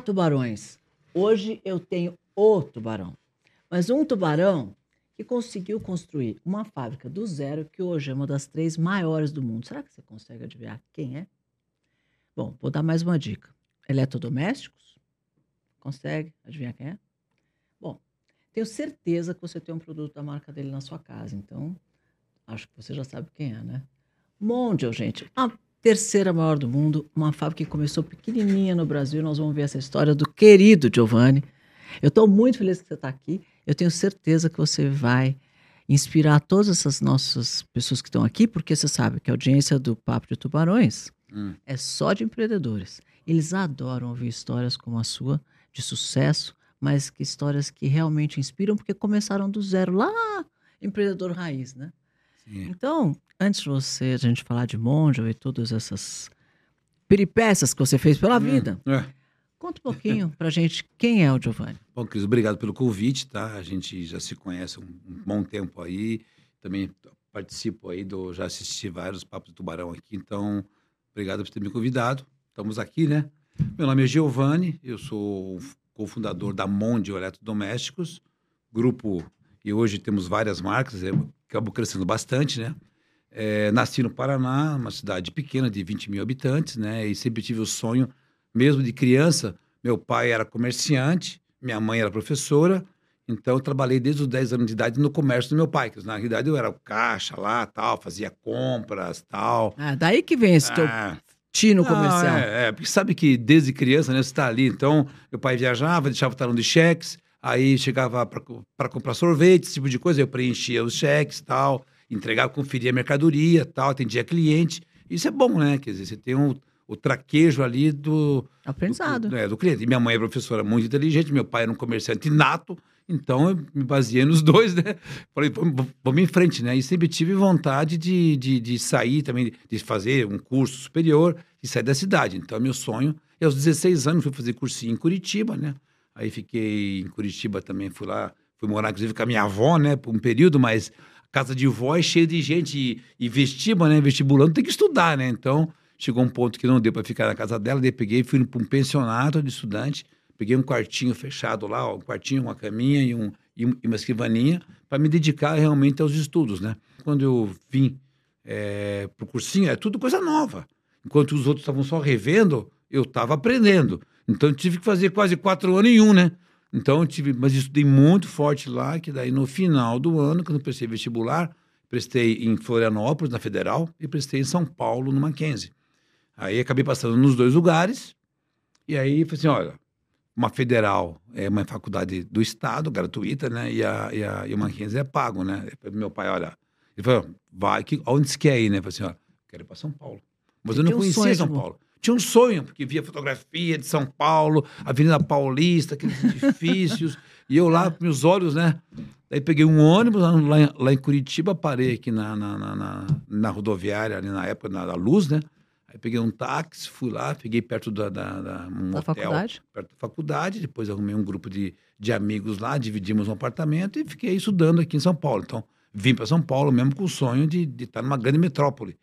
Tubarões! Hoje eu tenho o tubarão, mas um tubarão que conseguiu construir uma fábrica do zero que hoje é uma das três maiores do mundo. Será que você consegue adivinhar quem é? Bom, vou dar mais uma dica. Eletrodomésticos? Consegue adivinhar quem é? Bom, tenho certeza que você tem um produto da marca dele na sua casa, então acho que você já sabe quem é, né? Mondial, gente, a terceira maior do mundo, uma fábrica que começou pequenininha no Brasil. Nós vamos ver essa história do querido Giovanni. Eu estou muito feliz que você está aqui. Eu tenho certeza que você vai inspirar todas essas nossas pessoas que estão aqui, porque você sabe que a audiência do Papo de Tubarões Hum. é só de empreendedores. Eles adoram ouvir histórias como a sua, de sucesso, mas que histórias que realmente inspiram, porque começaram do zero, lá, empreendedor raiz, né? Sim. Então, antes de você, a gente falar de Mondial e todas essas peripécias que você fez pela vida, É. conta um pouquinho pra gente quem é o Giovanni. Bom, Cris, obrigado pelo convite, tá? A gente já se conhece um, um bom tempo aí. Também participo aí do. Já assisti vários Papos do Tubarão aqui, então, obrigado por ter me convidado. Estamos aqui, né? Meu nome é Giovanni, eu sou cofundador da Mondial Eletrodomésticos, grupo, e hoje temos várias marcas, é, acabou crescendo bastante, né? É, nasci no Paraná, uma cidade pequena de 20 mil habitantes, né? E sempre tive o sonho, mesmo de criança, meu pai era comerciante, minha mãe era professora, então eu trabalhei desde os 10 anos de idade no comércio do meu pai, que na realidade eu era o caixa lá, tal, fazia compras, tal. Ah, daí que vem esse teu Ah, tino não, comercial. É, é, porque sabe que desde criança, né, você está ali. Então, meu pai viajava, deixava o talão de cheques, aí chegava para comprar sorvete, esse tipo de coisa, eu preenchia os cheques tal, entregava, conferia a mercadoria tal, atendia cliente. Isso é bom, né? Quer dizer, você tem um, o traquejo ali do, Aprendizado. do, é, do cliente. E minha mãe é professora muito inteligente, meu pai era um comerciante nato, então eu me baseei nos dois, né? Falei, vamos, em frente, né? E sempre tive vontade de, de, de sair também, de fazer um curso superior e sair da cidade. Então, meu sonho. E aos 16 anos fui fazer cursinho em Curitiba, né? Aí fiquei em Curitiba também, fui lá, fui morar inclusive com a minha avó, né? Por um período, mas casa de vó é cheia de gente e, e né? Vestibulando tem que estudar, né? Então, chegou um ponto que não deu para ficar na casa dela, daí peguei fui para um pensionato de estudante, peguei um quartinho fechado lá, ó, um quartinho, uma caminha e, um, e um- e uma escrivaninha, para me dedicar realmente aos estudos, né? Quando eu vim é, para o cursinho, é tudo coisa nova. Enquanto os outros estavam só revendo, eu estava aprendendo. Então, tive que fazer quase quatro anos em um, né? Então, tive, mas estudei muito forte lá, que daí no final do ano, quando eu prestei vestibular, prestei em Florianópolis, na Federal, e prestei em São Paulo, no Mackenzie. Aí acabei passando nos dois lugares, e aí falei assim, olha, uma federal é uma faculdade do Estado, gratuita, né? E, a, e, a, e o Mackenzie é pago, né? Meu pai, olha, ele falou, vai, que, onde você quer ir, né? Eu falei assim, ó, quero ir para São Paulo. Mas eu não conhecia São? Paulo. Tinha um sonho, porque via fotografia de São Paulo, Avenida Paulista, aqueles edifícios, e eu lá, com meus olhos, né? Daí peguei um ônibus lá, lá em- Curitiba, parei aqui na, na, na, na- na rodoviária, ali na época, na, da Luz, né? Aí peguei um táxi, fui lá, peguei perto da, da, da, um Da hotel, faculdade? perto da faculdade, depois arrumei um grupo de, de amigos lá, dividimos um apartamento e fiquei estudando aqui em São Paulo. Então, vim para São Paulo mesmo com o sonho de, de estar numa grande metrópole.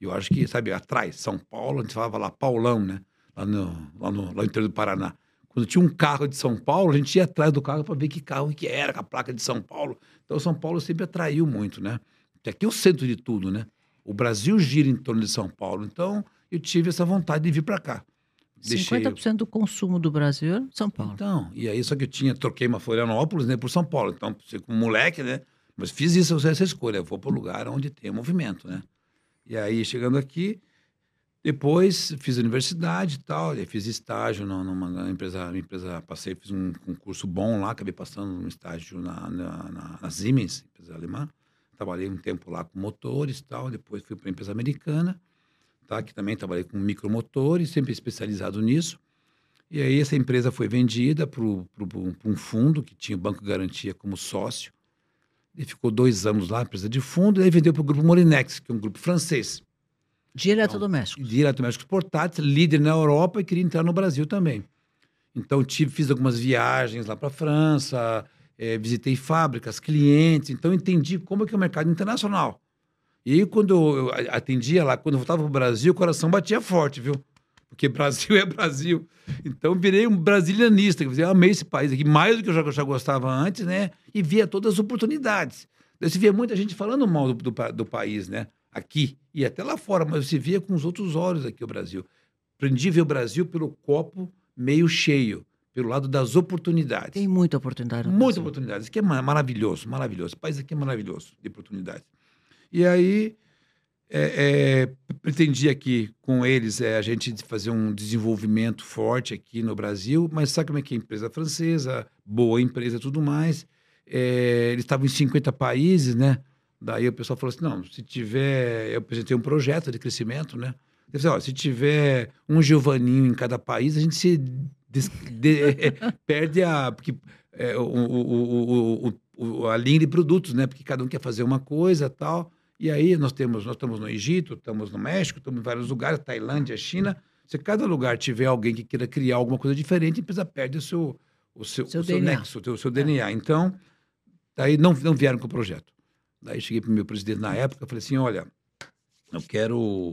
Eu acho que, sabe, atrás, São Paulo, a gente falava lá Paulão, né? Lá no, lá no, lá no interior do Paraná. Quando tinha um carro de São Paulo, a gente ia atrás do carro para ver que carro que era, com a placa de São Paulo. Então, São Paulo sempre atraiu muito, né? Porque aqui é o centro de tudo, né? O Brasil gira em torno de São Paulo. Então, eu tive essa vontade de vir para cá. Deixei- 50% do consumo do Brasil é São Paulo. então, e aí só que eu tinha, troquei uma Florianópolis, né, por São Paulo. Então, como moleque, né, mas fiz isso, essa escolha, eu vou para o lugar onde tem movimento, né. E aí, chegando aqui, depois fiz universidade e tal, fiz estágio numa, empresa, empresa, passei, fiz um concurso bom lá, acabei passando um estágio na, na, na Siemens, empresa alemã. Trabalhei um tempo lá com motores e tal, depois fui para a empresa americana, tá, que também trabalhei com micromotores, sempre especializado nisso. E aí essa empresa foi vendida para um fundo que tinha o Banco Garantia como sócio. E ficou dois anos lá, empresa de fundo, e aí vendeu para o grupo Molinex, que é um grupo francês, De eletrodomésticos. de eletrodomésticos portáteis, líder na Europa e queria entrar no Brasil também. Então tive, fiz algumas viagens lá para a França, eh, visitei fábricas, clientes, então entendi como é que é o mercado internacional. E aí quando eu atendia lá, quando eu voltava para o Brasil, o coração batia forte, viu? Porque Brasil é Brasil. Então virei um brasilianista, quer dizer, eu amei esse país aqui, mais do que eu já, já gostava antes, né? E via todas as oportunidades. Você via muita gente falando mal do, do, do, país, né? Aqui e até lá fora, mas você via com os outros olhos aqui o Brasil. Aprendi a ver o Brasil pelo copo meio cheio, pelo lado das oportunidades. Tem muita oportunidade. Muita oportunidade. Isso aqui é maravilhoso, maravilhoso. O país aqui é maravilhoso de oportunidades. E aí é, é, pretendia aqui com eles é, a gente fazer um desenvolvimento forte aqui no Brasil, mas sabe como é que é empresa francesa, boa empresa tudo mais. É, eles estavam em 50 países, né? Daí o pessoal falou assim: não, se tiver. Eu apresentei um projeto de crescimento, né? Disse, ó, se tiver um Giovanninho em cada país, a gente se des, de, perde a. Porque, é, o, o, o, a linha de produtos, né? Porque cada um quer fazer uma coisa tal. E aí nós temos, nós estamos no Egito, estamos no México, estamos em vários lugares, Tailândia, China. Se cada lugar tiver alguém que queira criar alguma coisa diferente, a empresa perde o seu, o seu, seu, o seu nexo, o seu, DNA. É. Então, daí não, não vieram com o projeto. Daí cheguei para o meu presidente na época, falei assim, olha, eu quero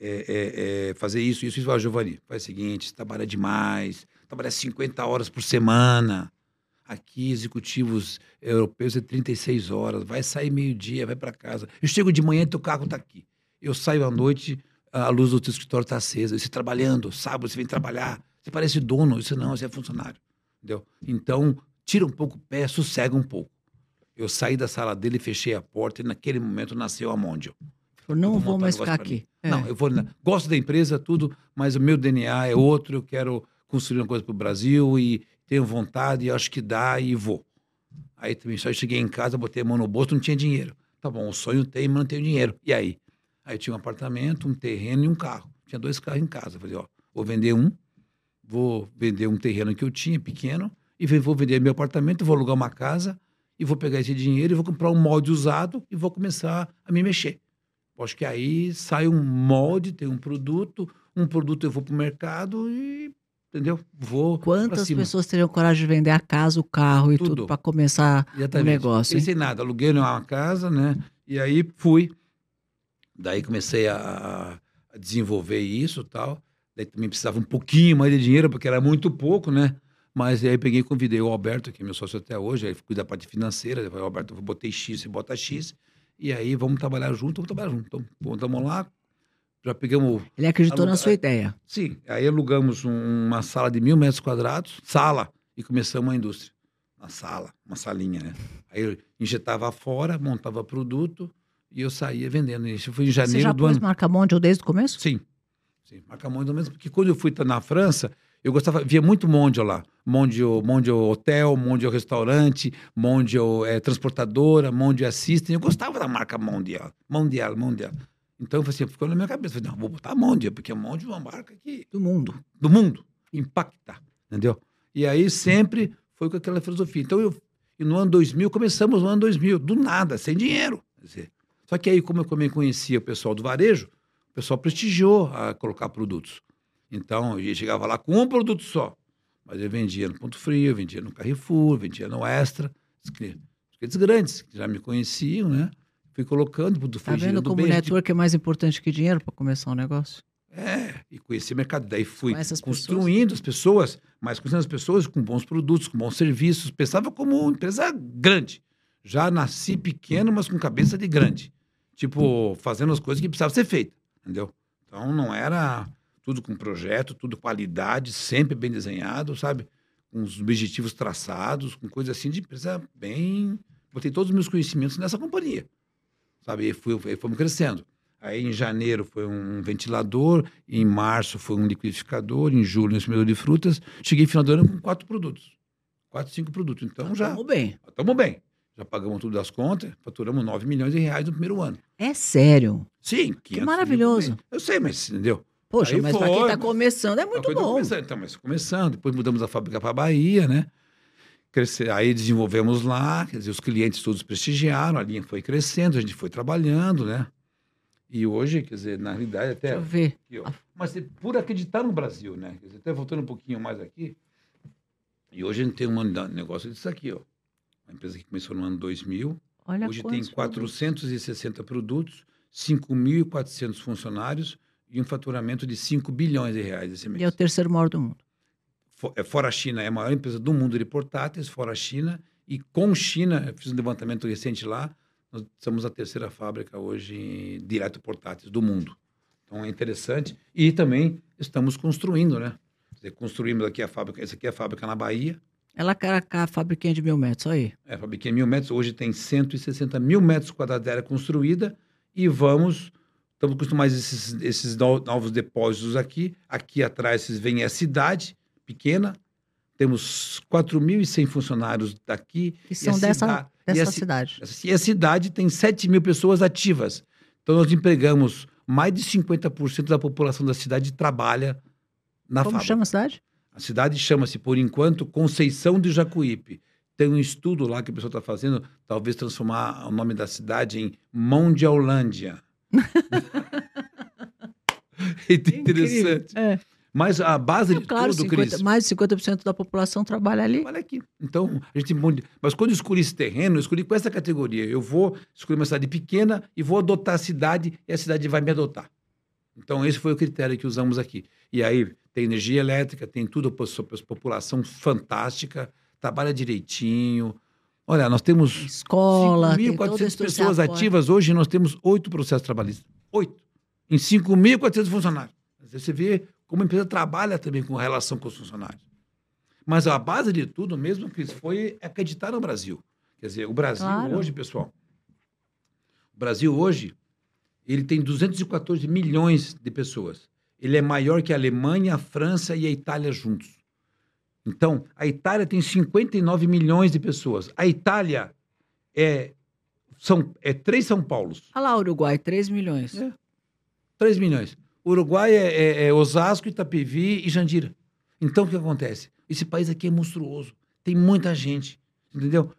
é, é, é, fazer isso, isso, isso. Ah, Giovanni, faz o seguinte, trabalha demais, trabalha 50 horas por semana. Aqui, executivos europeus é 36 horas, vai sair meio-dia, vai para casa. Eu chego de manhã e teu carro está aqui. Eu saio à noite, a luz do teu escritório está acesa. Você trabalhando, sábado você vem trabalhar. Você parece dono, isso não, você é funcionário. Entendeu? Então, tira um pouco o pé, sossega um pouco. Eu saí da sala dele, fechei a porta e naquele momento nasceu a Mondial. Eu não vou mais ficar aqui. É. Não, eu vou. Gosto da empresa, tudo, mas o meu DNA é outro. Eu quero construir uma coisa para o Brasil e tenho vontade, acho que dá e vou. Aí também só cheguei em casa, botei a mão no bolso, não tinha dinheiro. Tá bom, o sonho tem, mas não tenho dinheiro. E aí? Aí tinha um apartamento, um terreno e um carro. Tinha dois carros em casa. Falei, ó, vou vender um, vou vender um terreno que eu tinha, pequeno, e vou vender meu apartamento, vou alugar uma casa, e vou pegar esse dinheiro e vou comprar um molde usado e vou começar a me mexer. Acho que aí sai um molde, tem um produto, um produto eu vou para o mercado e entendeu? Vou. Quantas pessoas teriam coragem de vender a casa, o carro e tudo, tudo para começar o negócio? Não sem nada, aluguei uma casa, né? E aí fui. Daí comecei a, a desenvolver isso tal. Daí também precisava um pouquinho mais de dinheiro, porque era muito pouco, né? Mas aí peguei e convidei o Alberto, que é meu sócio até hoje, ele cuida da parte financeira. Eu falei, Alberto, eu botei X, você bota X. E aí vamos trabalhar junto, vamos trabalhar junto. Então, estamos lá, já pegamos. Ele acreditou na sua ideia. Sim. Aí alugamos um, uma sala de mil metros quadrados, sala, e começamos a indústria. Uma sala, uma salinha, né? Aí eu injetava fora, montava produto e eu saía vendendo. Isso foi em janeiro Você já do pôs ano. marca Mondial desde o começo? Sim. Sim, marca Mondial mesmo, porque quando eu fui na França, eu gostava, via muito Mondial lá. Mondial, Mondial Hotel, Mondial Restaurante, Mondial é, Transportadora, Mondial Assistem. Eu gostava da marca Mondial. Mondial, Mondial. Então, assim, ficou na minha cabeça. Falei, não, vou botar a Mondia, porque a Mondia é uma marca que... Do mundo. Do mundo. Impacta, entendeu? E aí sempre foi com aquela filosofia. Então, eu, e no ano 2000, começamos no ano 2000, do nada, sem dinheiro. Dizer, só que aí, como eu também conhecia o pessoal do varejo, o pessoal prestigiou a colocar produtos. Então, eu chegava lá com um produto só. Mas eu vendia no Ponto Frio, vendia no Carrefour, vendia no Extra. Os clientes grandes, que já me conheciam, né? Fui colocando, tudo foi Tá vendo como o network é mais importante que dinheiro para começar um negócio? É, e conheci o mercado. Daí fui construindo pessoas. as pessoas, mas construindo as pessoas com bons produtos, com bons serviços. Pensava como uma empresa grande. Já nasci pequeno, mas com cabeça de grande. Tipo, fazendo as coisas que precisavam ser feitas, entendeu? Então não era tudo com projeto, tudo qualidade, sempre bem desenhado, sabe? Com os objetivos traçados, com coisa assim de empresa bem. Botei todos os meus conhecimentos nessa companhia sabe? E fui, fomos crescendo. Aí em janeiro foi um ventilador, em março foi um liquidificador, em julho um espremedor de frutas. Cheguei no final do ano com quatro produtos. Quatro, cinco produtos. Então já. Estamos bem. Estamos bem. Já pagamos tudo das contas, faturamos 9 milhões de reais no primeiro ano. É sério? Sim. Que maravilhoso. Eu sei, mas entendeu? Poxa, Aí mas para quem está começando é muito bom. Começando, então, mas começando. Depois mudamos a fábrica para Bahia, né? Crescer, aí desenvolvemos lá, quer dizer, os clientes todos prestigiaram, a linha foi crescendo, a gente foi trabalhando, né? E hoje, quer dizer, na realidade até... Deixa eu ver. Aqui, mas por acreditar no Brasil, né? Quer dizer, até voltando um pouquinho mais aqui, e hoje a gente tem um negócio disso aqui, ó. Uma empresa que começou no ano 2000, Olha hoje tem 460 produtos, 5.400 funcionários, e um faturamento de 5 bilhões de reais esse mês. E é o terceiro maior do mundo. É, Fora a China, é a maior empresa do mundo de portáteis, fora a China. E com China, eu fiz um levantamento recente lá, nós somos a terceira fábrica hoje de eletroportáteis do mundo. Então é interessante. E também estamos construindo, né? Dizer, Construímos aqui a fábrica, essa aqui é a fábrica na Bahia, Ela quer a fabriquinha de mil metros, aí. É, fabriquei mil metros, hoje tem 160 mil metros quadrados de área construída e vamos, estamos construindo mais esses, esses no- novos depósitos aqui. Aqui atrás vocês veem a cidade pequena, temos 4.100 funcionários daqui. Que são dessa, cida- e dessa ci- cidade. E a cidade tem 7 mil pessoas ativas. Então nós empregamos mais de 50% da população da cidade trabalha na Como fábrica. chama a cidade? A cidade chama-se, por enquanto, Conceição de Jacuípe. Tem um estudo lá que o pessoal está fazendo, talvez transformar o nome da cidade em Mondialândia. Interessante. É. Mas a base Não, de claro, tudo, 50 Cris, mais de 50% da população trabalha ali. olha aqui. Então, a gente Mas quando eu escolhi esse terreno, eu escolhi com essa categoria. Eu vou escolher uma cidade pequena e vou adotar a cidade e a cidade vai me adotar. Então, esse foi o critério que usamos aqui. E aí, tem energia elétrica, tem tudo, população fantástica, trabalha direitinho. Olha, nós temos Escola, tem todo 5.400 esse pessoas ativas. Hoje nós temos oito processos trabalhistas. Oito. Em 5.400 funcionários. Você vê como a empresa trabalha também com relação com os funcionários. Mas a base de tudo mesmo, Cris, foi acreditar no Brasil. Quer dizer, o Brasil Claro. hoje, pessoal, o Brasil hoje, ele tem 214 milhões de pessoas. Ele é maior que a Alemanha, a França e a Itália juntos. Então, a Itália tem 59 milhões de pessoas. A Itália é, são, é três São Paulos, Olha lá, Uruguai, 3 milhões. É. 3 milhões. Uruguai é, é- é Osasco, Itapevi e Jandira. Então, o que acontece? Esse país aqui é monstruoso. Tem muita gente, entendeu?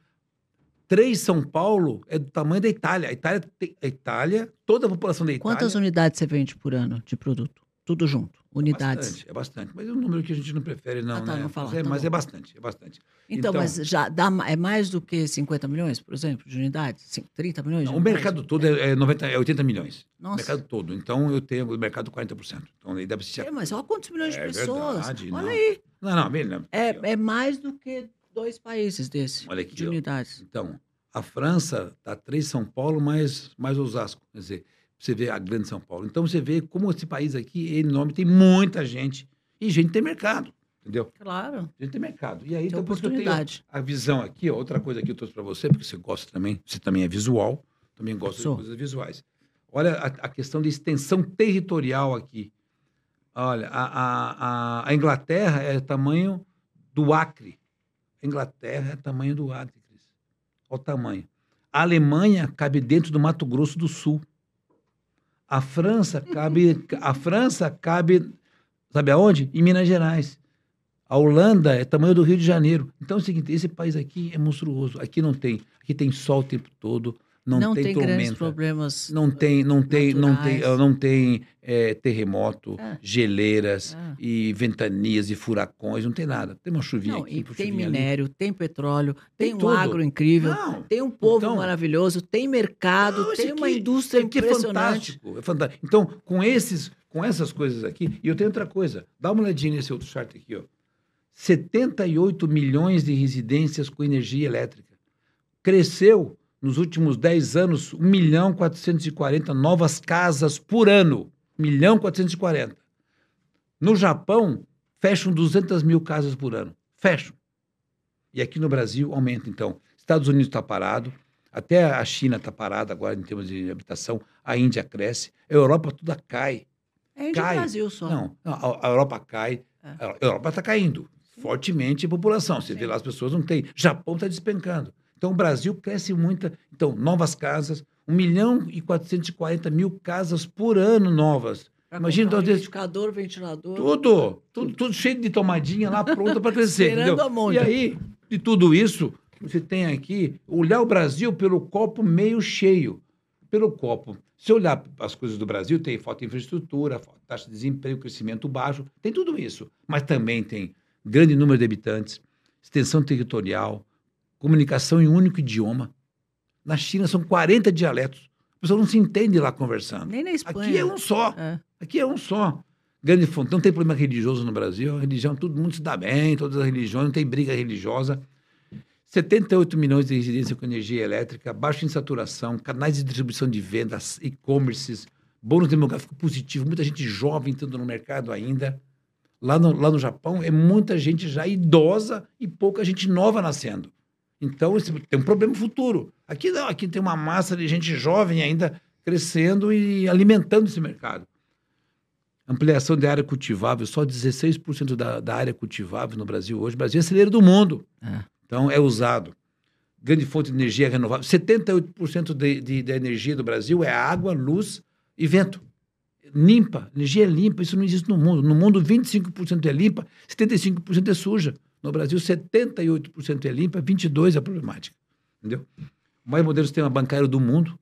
Três São Paulo é do tamanho da Itália. A Itália, a Itália toda a população da Itália... Quantas unidades você vende por ano de produto? Tudo junto. É Unidades. bastante, é bastante. Mas é um número que a gente não prefere, não, Ah, tá, né? não falar, mas é, tá mas é bastante, é bastante. Então, Então- mas já dá, é mais do que 50 milhões, por exemplo, de unidades? Sim, 30 milhões? Não, o unidades? mercado todo é, é 90, é 80 milhões. O Nossa. mercado todo. Então, eu tenho o mercado 40%. Então, aí deve ser... É, mas olha quantos milhões de É pessoas. verdade, olha não. aí. Não, não, bem, não. É, é mais do que dois países desse, Olha aqui, de ó. unidades. Então, a França tá três São Paulo mais, mais Osasco. Quer dizer, você vê a grande São Paulo. Então, você vê como esse país aqui é enorme, tem muita gente. E gente tem mercado, entendeu? Claro, Gente tem mercado. E aí, tem então, por isso que eu tenho a visão aqui, ó, outra coisa que eu trouxe para você, porque você gosta também, você também é visual, também gosta Sou. de coisas visuais. Olha a, a questão de extensão territorial aqui. Olha, a, a, a, a Inglaterra é tamanho do Acre. A Inglaterra é tamanho do Acre, Cris. Olha o tamanho. A Alemanha cabe dentro do Mato Grosso do Sul. A França cabe, a França cabe, sabe aonde? Em Minas Gerais. A Holanda é tamanho do Rio de Janeiro. Então é o seguinte, esse país aqui é monstruoso. Aqui não tem, aqui tem sol o tempo todo, não, Não, tem, tem, grandes tormenta, problemas. não tem, não tem, não tem, naturais. não tem é, terremoto, É. geleiras É. e ventanias e furacões, não tem nada. Tem uma chuvinha Não, aqui, tem chuvinha ali. minério, tem petróleo, Tem tem, um tudo. agro incrível, Não, tem um povo Então- maravilhoso, tem mercado, Não, tem uma aqui- indústria aqui é impressionante. fantástico, é fantástico. Então, com esses, com essas coisas aqui, e eu tenho outra coisa. Dá uma olhadinha nesse outro chart aqui, ó. 78 milhões de residências com energia elétrica. Cresceu nos últimos 10 anos 1 milhão 440 novas casas por ano. 1 milhão 440. No Japão, fecham 200 mil casas por ano. Fecham. E aqui no Brasil aumenta, então. Estados Unidos está parado, até a China está parada agora em termos de habitação, a Índia cresce, a Europa toda cai. É de Cai. Brasil só. Não, a, a Europa cai, É. a Europa está caindo fortemente a população. Você Sim. vê lá as pessoas não têm. Japão está despencando. Então o Brasil cresce muita. Então, novas casas, 1 milhão e 440 mil casas por ano novas. Pra Imagina, então, liquidificador, ventilador. Tudo, tudo, tudo cheio de tomadinha lá pronta para crescer. Esperando entendeu? a monte. E aí, de tudo isso, você tem aqui olhar o Brasil pelo copo meio cheio. Pelo copo. Se olhar as coisas do Brasil, tem falta de infraestrutura, falta de taxa de desemprego, crescimento baixo, tem tudo isso. Mas também tem grande número de habitantes, extensão territorial, comunicação em um único idioma. Na China são 40 dialetos. A pessoa não se entende lá conversando. Nem na Espanha. Aqui é um só. É. Aqui é um só. Grande fonte. Não tem problema religioso no Brasil. A religião, todo mundo se dá bem, todas as religiões, não tem briga religiosa. 78 milhões de residências com energia elétrica, baixa insaturação, canais de distribuição de vendas, e-commerces, bônus demográfico positivo, muita gente jovem entrando no mercado ainda. Lá no, lá no Japão é muita gente já idosa e pouca gente nova nascendo. Então, tem um problema futuro. Aqui não, aqui tem uma massa de gente jovem ainda crescendo e alimentando esse mercado. Ampliação de área cultivável, só 16% da, da área cultivável no Brasil hoje. O Brasil é celeiro do mundo. É. Então, é usado. Grande fonte de energia renovável. 78% de, de, da energia do Brasil é água, luz e vento. Limpa, energia limpa, isso não existe no mundo. No mundo, 25% é limpa, 75% é suja. No Brasil, 78% é limpa, 22% é problemática. Entendeu? O mais moderno sistema bancário do mundo.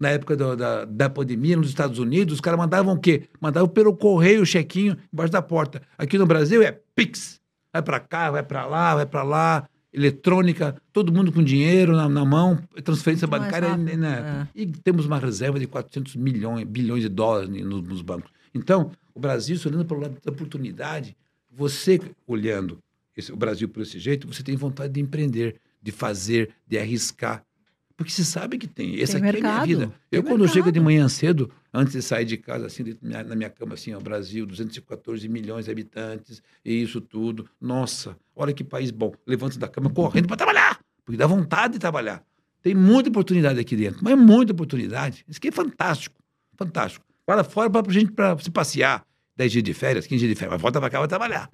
Na época do, da, da pandemia, nos Estados Unidos, os caras mandavam o quê? Mandavam pelo correio o chequinho embaixo da porta. Aqui no Brasil é Pix. Vai para cá, vai para lá, vai para lá eletrônica, todo mundo com dinheiro na, na mão, transferência Muito bancária. Né? É. E temos uma reserva de 400 milhões, bilhões de dólares nos, nos bancos. Então, o Brasil, olhando para o lado da oportunidade, você olhando esse, o Brasil por esse jeito, você tem vontade de empreender, de fazer, de arriscar. Porque você sabe que tem. Essa tem aqui mercado. é a minha vida. Eu, quando mercado. chego de manhã cedo, antes de sair de casa, assim, na minha cama, assim, ó, Brasil, 214 milhões de habitantes, e isso tudo. Nossa, olha que país bom. Levanto da cama correndo para trabalhar, porque dá vontade de trabalhar. Tem muita oportunidade aqui dentro, mas muita oportunidade. Isso aqui é fantástico, fantástico. Para fora para a gente pra se passear. 10 dias de férias, 15 dias de férias, mas volta para cá vai trabalhar.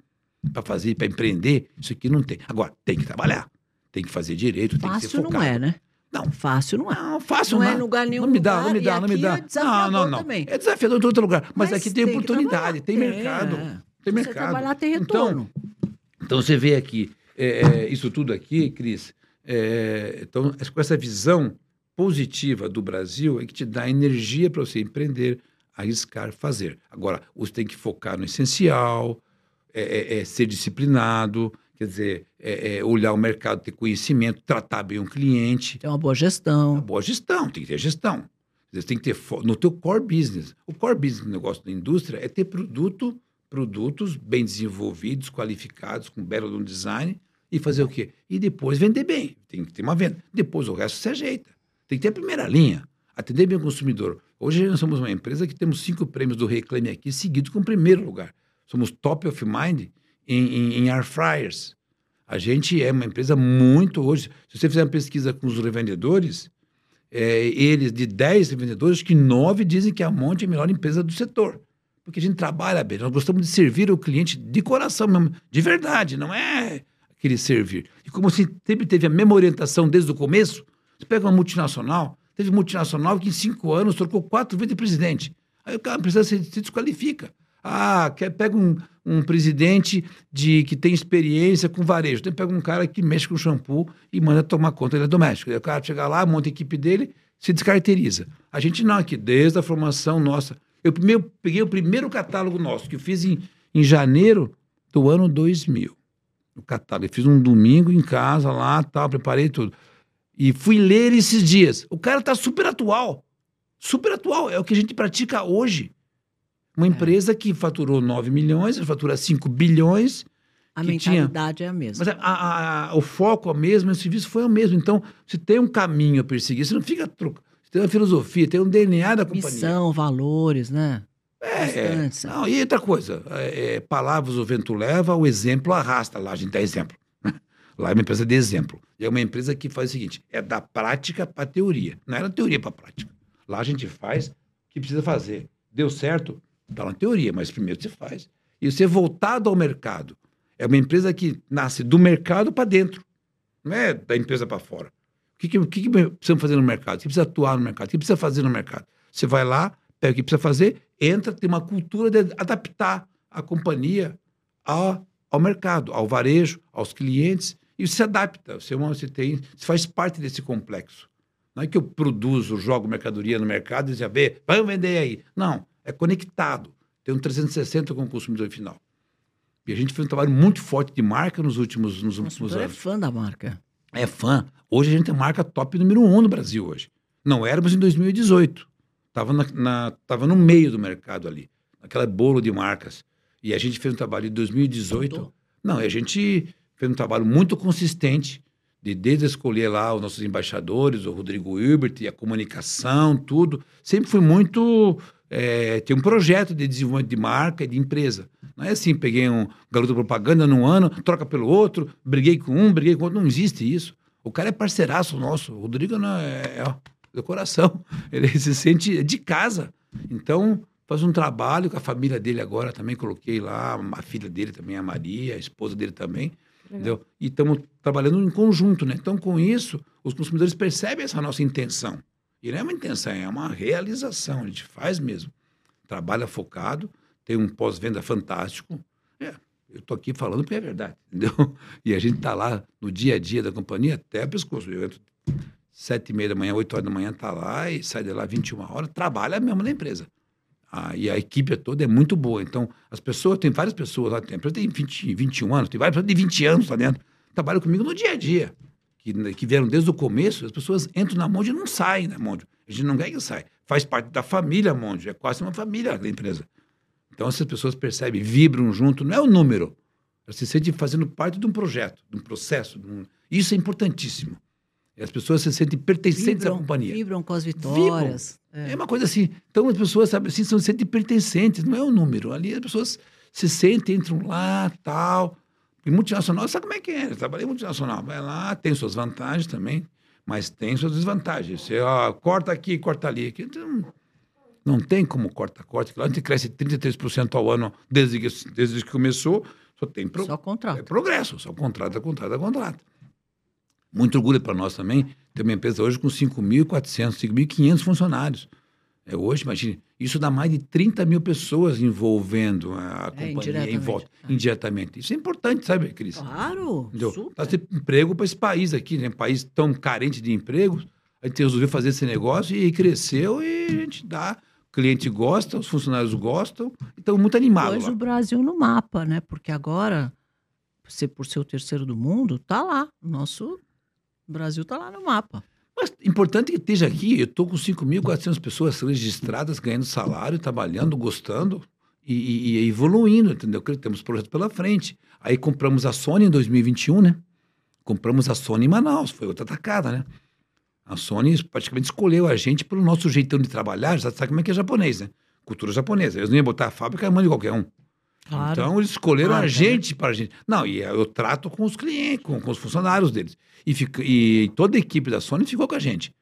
Para fazer, para empreender, isso aqui não tem. Agora, tem que trabalhar. Tem que fazer direito, tem Fácil que ser focado. não é, né? Não, fácil não é. Não, fácil não. Não é em lugar nenhum. Não me dá, lugar, não me dá, não me dá. É não, não, não. Também. É desafiador em outro lugar. Mas, Mas aqui tem, tem oportunidade, tem mercado. É. Tem mercado. Você trabalhar tem retorno. Então, então você vê aqui, é, é isso tudo aqui, Cris, é, então, com essa visão positiva do Brasil é que te dá energia para você empreender, arriscar, fazer. Agora, você tem que focar no essencial, é, é, é ser disciplinado, quer dizer, é, é olhar o mercado, ter conhecimento, tratar bem o cliente. Ter uma boa gestão. Uma boa gestão, tem que ter gestão. Você tem que ter no teu core business. O core business do negócio da indústria é ter produto, produtos bem desenvolvidos, qualificados, com belo design, e fazer o quê? E depois vender bem. Tem que ter uma venda. Depois o resto se ajeita. Tem que ter a primeira linha. Atender bem o consumidor. Hoje nós somos uma empresa que temos cinco prêmios do Reclame Aqui, seguidos com o primeiro lugar. Somos top of mind em, em, em air fryers. A gente é uma empresa muito hoje. Se você fizer uma pesquisa com os revendedores, é, eles, de 10 revendedores, que 9 dizem que a Monte é a melhor empresa do setor. Porque a gente trabalha bem. Nós gostamos de servir o cliente de coração mesmo, de verdade, não é aquele servir. E como você sempre teve a mesma orientação desde o começo, você pega uma multinacional, teve multinacional que em cinco anos trocou quatro vezes de presidente. Aí o cara precisa se, se desqualifica. Ah, quer, pega um, um presidente de que tem experiência com varejo. Então pega um cara que mexe com shampoo e manda tomar conta, ele é doméstico. Aí o cara chega lá, monta a equipe dele, se descaracteriza. A gente não, aqui, desde a formação nossa. Eu primeiro, peguei o primeiro catálogo nosso, que eu fiz em, em janeiro do ano 2000. O catálogo. Eu fiz um domingo em casa lá, tal, preparei tudo. E fui ler esses dias. O cara tá super atual. Super atual. É o que a gente pratica hoje. Uma é. empresa que faturou 9 milhões, fatura 5 bilhões. A mentalidade tinha... é a mesma. Mas a, a, o foco é o mesmo, o serviço foi o mesmo. Então, se tem um caminho a perseguir, você não fica trocando. Você tem uma filosofia, tem um DNA da companhia. Missão, valores, né? É, é. Não, e outra coisa, é, é, palavras o vento leva, o exemplo arrasta. Lá a gente dá exemplo. Lá é uma empresa de exemplo. E é uma empresa que faz o seguinte: é da prática para teoria. Não é da teoria para prática. Lá a gente faz o que precisa fazer. Deu certo? Está na teoria, mas primeiro você faz. E você voltado ao mercado. É uma empresa que nasce do mercado para dentro, não é da empresa para fora. O que, que, que, que precisamos fazer no mercado? O que precisa atuar no mercado? O que precisa fazer no mercado? Você vai lá, pega o que precisa fazer, entra, tem uma cultura de adaptar a companhia ao, ao mercado, ao varejo, aos clientes, e você se adapta. Você, você, tem, você faz parte desse complexo. Não é que eu produzo, jogo mercadoria no mercado e já vê, vamos vender aí. Não é conectado. Tem um 360 com o consumidor final. E a gente fez um trabalho muito forte de marca nos últimos, nos últimos é anos. é fã da marca. É fã. Hoje a gente tem marca top número um no Brasil hoje. Não éramos em 2018. Estava na, na, tava no meio do mercado ali. aquela bolo de marcas. E a gente fez um trabalho em 2018. Tudo. Não, e a gente fez um trabalho muito consistente de desde escolher lá os nossos embaixadores, o Rodrigo Hilbert, a comunicação, tudo. Sempre foi muito. É, tem um projeto de desenvolvimento de marca e de empresa. Não é assim, peguei um garoto de propaganda num ano, troca pelo outro, briguei com um, briguei com outro. Não existe isso. O cara é parceiraço nosso. O Rodrigo não é, é ó, do coração. Ele se sente de casa. Então, faz um trabalho com a família dele agora. Também coloquei lá, a filha dele também, a Maria, a esposa dele também. Entendeu? E estamos trabalhando em conjunto, né? Então, com isso, os consumidores percebem essa nossa intenção. E não é uma intenção, é uma realização. A gente faz mesmo. Trabalha focado, tem um pós-venda fantástico. É, eu estou aqui falando porque é verdade, entendeu? E a gente está lá no dia a dia da companhia até a pescoço. Eu entro sete e meia da manhã, oito horas da manhã, está lá e sai de lá 21 horas, trabalha mesmo na empresa. Ah, e a equipe toda é muito boa. Então, as pessoas, tem várias pessoas lá, tem, tem 20, 21 anos, tem várias pessoas de 20 anos lá dentro, trabalham comigo no dia a dia, que, que vieram desde o começo, as pessoas entram na Monde e não saem da Monde. A gente não quer que saia. Faz parte da família Monde, é quase uma família da empresa. Então, essas pessoas percebem, vibram junto, não é o número, elas se sentem fazendo parte de um projeto, de um processo. De um... Isso é importantíssimo. E as pessoas se sentem pertencentes Vibram, à companhia. vibram com as vitórias. É. uma coisa assim. Então as pessoas, sabe, assim, se sentem pertencentes, não é um número. Ali as pessoas se sentem, entram lá, tal. E multinacional, sabe como é que é? Eu trabalhei multinacional. Vai lá, tem suas vantagens também, mas tem suas desvantagens. Você ó, corta aqui, corta ali. Aqui, então, não tem como corta, corta. Lá a gente cresce 33% ao ano desde que, desde que começou. Só tem pro, Só contrato. é progresso, só contrata, contrata, contrata. Muito orgulho para nós também. Tem uma empresa hoje com 5.400, 5.500 funcionários. É, hoje, imagine, isso dá mais de 30 mil pessoas envolvendo a companhia em indiretamente, volta, é. indiretamente. Isso é importante, sabe, Cris? Claro, Entendeu? super. Emprego para esse país aqui, né? Um país tão carente de empregos. A gente resolveu fazer esse negócio e cresceu e a gente dá. O cliente gosta, os funcionários gostam. Então, muito animado. Pôs lá. o Brasil no mapa, né? Porque agora, você por ser o terceiro do mundo, tá lá. O nosso Brasil tá lá no mapa. Mas importante que esteja aqui. Eu estou com 5.400 pessoas registradas, ganhando salário, trabalhando, gostando e, e- evoluindo, entendeu? Que Temos projetos pela frente. Aí compramos a Sony em 2021, né? Compramos a Sony em Manaus, foi outra atacada, né? A Sony praticamente escolheu a gente pelo nosso jeitão de trabalhar, já sabe como é que é japonês, né? Cultura japonesa. Eles não iam botar a fábrica na mão de qualquer um. Claro. Então, eles escolheram Marca, a né? gente para a gente. Não, e eu trato com os clientes, com, com os funcionários deles. E, e toda a equipe da Sony ficou com a gente.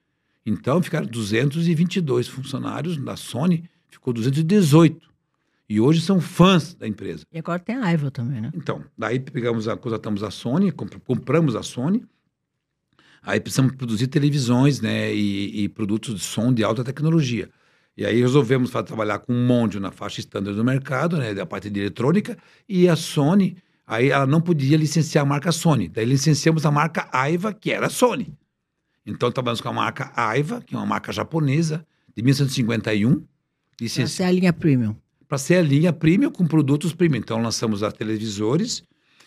Então, ficaram 222 funcionários da Sony, ficou 218. E hoje são fãs da empresa. E agora tem a Aiva também, né? Então, daí pegamos a, contratamos a Sony, comp- compramos a Sony. Aí precisamos produzir televisões, né, e, e produtos de som de alta tecnologia. E aí resolvemos trabalhar com um Mondio na faixa standard do mercado, né, da parte de eletrônica, e a Sony, aí ela não podia licenciar a marca Sony. Daí licenciamos a marca Aiva, que era a Sony. Então trabalhamos com a marca Aiva, que é uma marca japonesa, de 1951. Pra Licenci ser a linha premium. para ser a linha premium com produtos premium. Então, lançamos as televisores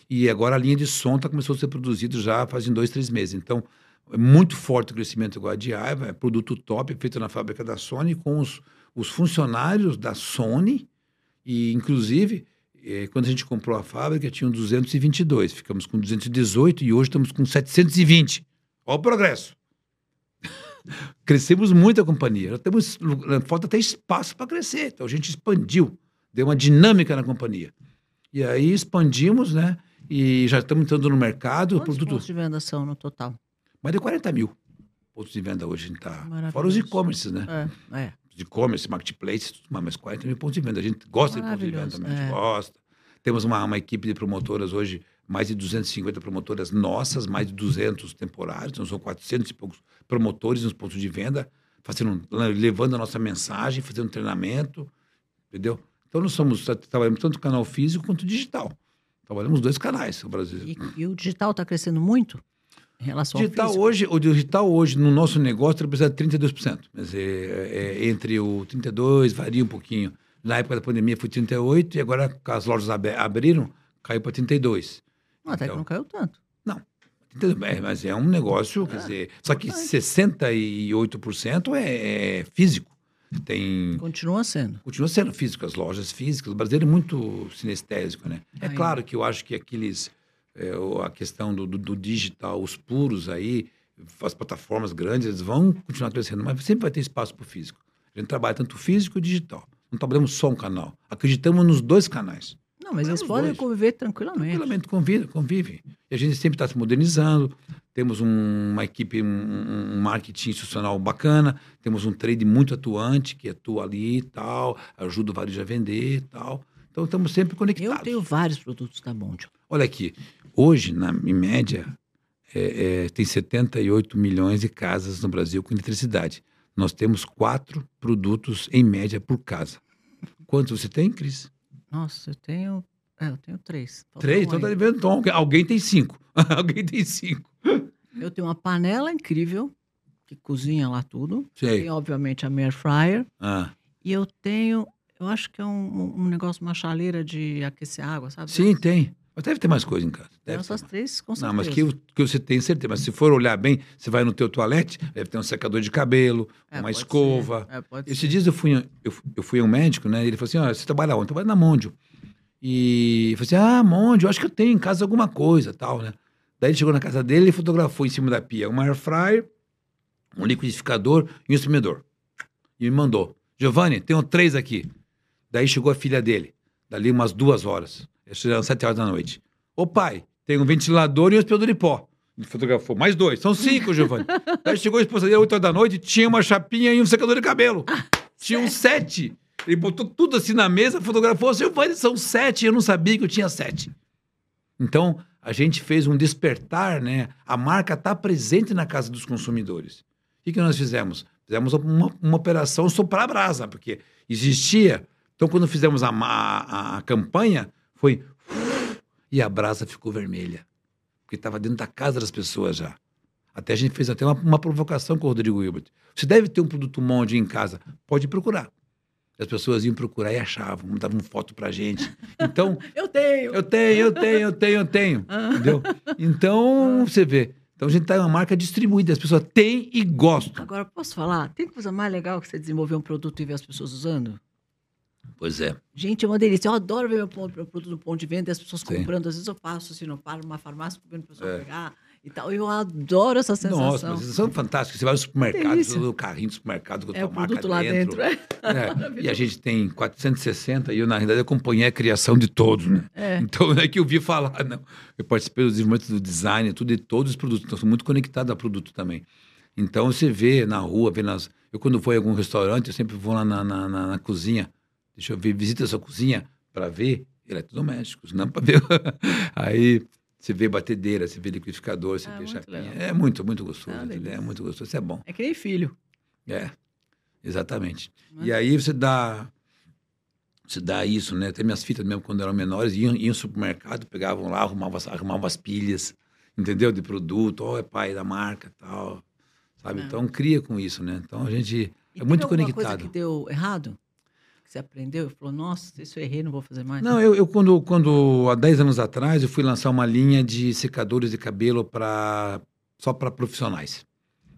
e agora a linha de som tá, começou a ser produzido já fazem dois, três meses. Então, é muito forte o crescimento agora de Aiva, é produto top, feito na fábrica da Sony, com os, os funcionários da Sony, e inclusive, eh, quando a gente comprou a fábrica, tinham 222, ficamos com 218 e hoje estamos com 720. Olha o progresso. Crescemos muito a companhia. Já temos, falta até espaço para crescer. Então a gente expandiu, deu uma dinâmica na companhia. E aí expandimos, né? E já estamos entrando no mercado. Quantos produto, pontos de venda são no total? Mais de 40 mil pontos de venda hoje a gente está. Maravilhoso. Fora os e-commerce, né? É, é. Os e-commerce, marketplace, tudo mais, mas 40 mil pontos de venda. A gente gosta de pontos de venda também, a gente é. gosta. Temos uma, uma equipe de promotoras hoje, mais de 250 promotoras nossas, mais de 200 temporários, então são 400 e poucos promotores nos pontos de venda, fazendo, levando a nossa mensagem, fazendo treinamento, entendeu? Então nós somos, trabalhamos tanto canal físico quanto digital. Trabalhamos dois canais no Brasil. E, e o digital está crescendo muito em relação digital ao físico? hoje, o digital hoje no nosso negócio representa 32%. Quer dizer, é, é, entre o 32 varia um pouquinho. Na época da pandemia foi 38 e agora que as lojas abe- abriram, caiu para 32. Não, até que Então, não caiu tanto. Entendeu? É, mas é um negócio, quer dizer, só que importante. 68% é, é físico. tem Continua sendo. continua sendo físico, as lojas físicas. O brasileiro é muito sinestésico, né? É Ainda. claro que eu acho que aqueles. É, a questão do, do- do digital, os puros aí, as plataformas grandes, eles vão continuar crescendo, mas sempre vai ter espaço para o físico. A gente trabalha tanto físico e digital. Não trabalhamos só um canal. Acreditamos nos dois canais. Não, mas eles podem dois. conviver tranquilamente. Tranquilamente convive, convive. E a gente sempre está se modernizando. Temos um- uma equipe, um, um marketing institucional bacana. Temos um trade muito atuante, que atua ali e tal, ajuda o varejo a vender e tal. Então, estamos sempre conectados. Eu tenho vários produtos da Mondial. Olha aqui, hoje, na, em média, é, é, tem 78 milhões de casas no Brasil com eletricidade. Nós temos quatro produtos, em média, por casa. Quantos você tem, Cris? Nossa, eu tenho. É, eu tenho três. Três? Então tá devendo. Alguém- alguém tem cinco. alguém tem cinco. Eu tenho uma panela incrível, que cozinha lá tudo. Sei. Tem, obviamente, a Air Fryer. Ah. E eu tenho. Eu acho que é um, um negócio, uma chaleira de aquecer água, sabe? Sim, tem. Mas deve ter mais coisa em casa. Deve essas ter. três, com Não, mas certeza. que, que você tem certeza. Mas se for olhar bem, você vai no teu toalete, deve ter um secador de cabelo, É, uma escova. ser. É, pode Esses ser. dias eu fui, eu, eu fui a um médico, né? Ele falou assim: olha, você trabalha onde? Eu trabalho na Mondio. E eu falei assim: ah, Mondio, acho que eu tenho em casa alguma coisa tal, né? Daí ele chegou na casa dele e fotografou em cima da pia uma air fryer, um liquidificador e um espremedor. E me mandou: Giovanni, tenho três aqui. Daí chegou a filha dele, dali umas duas horas. Isso eram sete horas da noite. Ô pai, tem um ventilador e um espremedor de pó. Ele fotografou mais dois, são cinco, Giovanni. Daí chegou a esposa dele, 8 horas da noite, tinha uma chapinha e um secador de cabelo. tinha um sete. Ele botou tudo assim na mesa, fotografou. Giovanni, são sete. Eu não sabia que eu tinha sete. Então, a gente fez um despertar, né? A marca está presente na casa dos consumidores. O que, que nós fizemos? Fizemos uma, uma operação soprar a brasa, porque existia. Então, quando fizemos a, a, a campanha, foi. E a brasa ficou vermelha. Porque estava dentro da casa das pessoas já. Até a gente fez até uma, uma provocação com o Rodrigo Hilbert. Você deve ter um produto Monde em casa. Pode procurar. As pessoas iam procurar e achavam, davam foto pra gente. Então, Eu tenho! eu tenho, eu tenho, eu tenho, eu tenho. Entendeu? Então, você vê. Então, a gente tá em uma marca distribuída. As pessoas têm e gostam. Agora, posso falar? Tem coisa mais legal que você desenvolver um produto e ver as pessoas usando? Pois é. Gente, é uma delícia. Eu adoro ver meu, ponto- meu produto no ponto de venda e as pessoas Sim. comprando. Às vezes eu passo assim, não paro numa farmácia vendo o pessoal É. pegar e tal. Eu adoro essa sensação. Nossa, mas são fantásticos. Você vai no supermercado, Delícia. todo o carrinho do supermercado com a é tua o marca lá dentro. é. É, e a gente tem 460 e eu, na realidade, acompanhei a criação de todos, né? É. Então, não é que eu vi falar, não. Eu participei do desenvolvimento do design, tudo de todos os produtos. Então, sou muito conectado a produto também. Então, você vê na rua, vê nas... Eu, quando vou em algum restaurante, eu sempre vou lá na, na, na- na cozinha. Deixa eu ver, visita essa cozinha para ver eletrodomésticos, não para ver. Aí, você vê batedeira, você vê liquidificador, você Ah, vê chapinha. É muito, muito gostoso. Ah, é muito gostoso. Isso é bom. É que nem filho. É, exatamente. Né? E aí você dá, você dá isso, né? Até minhas filhas mesmo, quando eram menores, iam, iam no supermercado, pegavam lá, arrumavam, as- arrumavam as pilhas, entendeu? De produto, ó, é pai da marca tal, sabe? É. Então cria com isso, né? Então a gente E é muito alguma coisa conectado. que deu errado? Que você aprendeu e falou, nossa, isso eu errei, não vou fazer mais. Não, eu, eu quando, quando, há 10 anos atrás, eu fui lançar uma linha de secadores de cabelo para só para profissionais.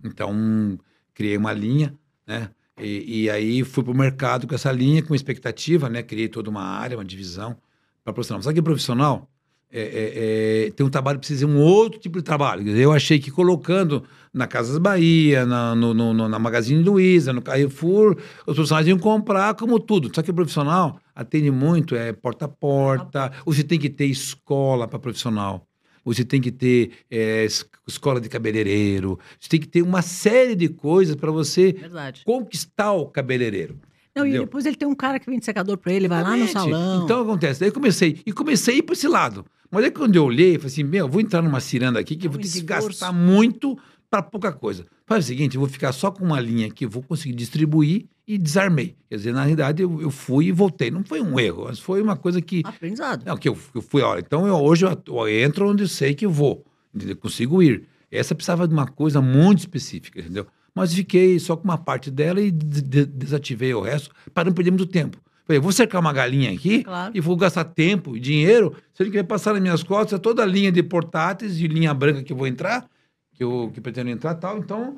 Então, criei uma linha, né? E, e aí fui para o mercado com essa linha, com expectativa, né? Criei toda uma área, uma divisão para profissional. Só que profissional é, é, é, tem um trabalho, precisa de um outro tipo de trabalho. Eu achei que colocando na Casas Bahia, na, no, no- na Magazine Luiza, no Carrefour, os profissionais iam comprar como tudo. Só que o profissional atende muito, é porta a porta, você tem que ter escola para profissional. Você tem que ter é, es- escola de cabeleireiro, você tem que ter uma série de coisas para você Verdade. conquistar o cabeleireiro. Não, e depois ele tem um cara que vende secador pra ele, vai lá no salão. Então acontece. Daí eu comecei. E comecei a ir para esse lado. Mas aí quando eu olhei, falei assim: meu, eu vou entrar numa ciranda aqui que eu É vou ter que gastar muito para pouca coisa. Faz o seguinte: eu vou ficar só com uma linha que eu vou conseguir distribuir e desarmei. Quer dizer, na realidade, eu, eu fui e voltei. Não foi um erro, mas foi uma coisa que. Aprendizado. Não, que eu, eu fui, olha, então eu, hoje eu, eu entro onde eu sei que eu vou, entendeu? consigo ir. Essa precisava de uma coisa muito específica, entendeu? Mas fiquei só com uma parte dela e de- de- desativei o resto para não perder muito tempo. Falei, vou cercar uma galinha aqui Claro. e vou gastar tempo e dinheiro, se ele quer passar nas minhas costas toda a linha de portáteis e linha branca que eu vou entrar, que eu que pretendo entrar e tal. Então,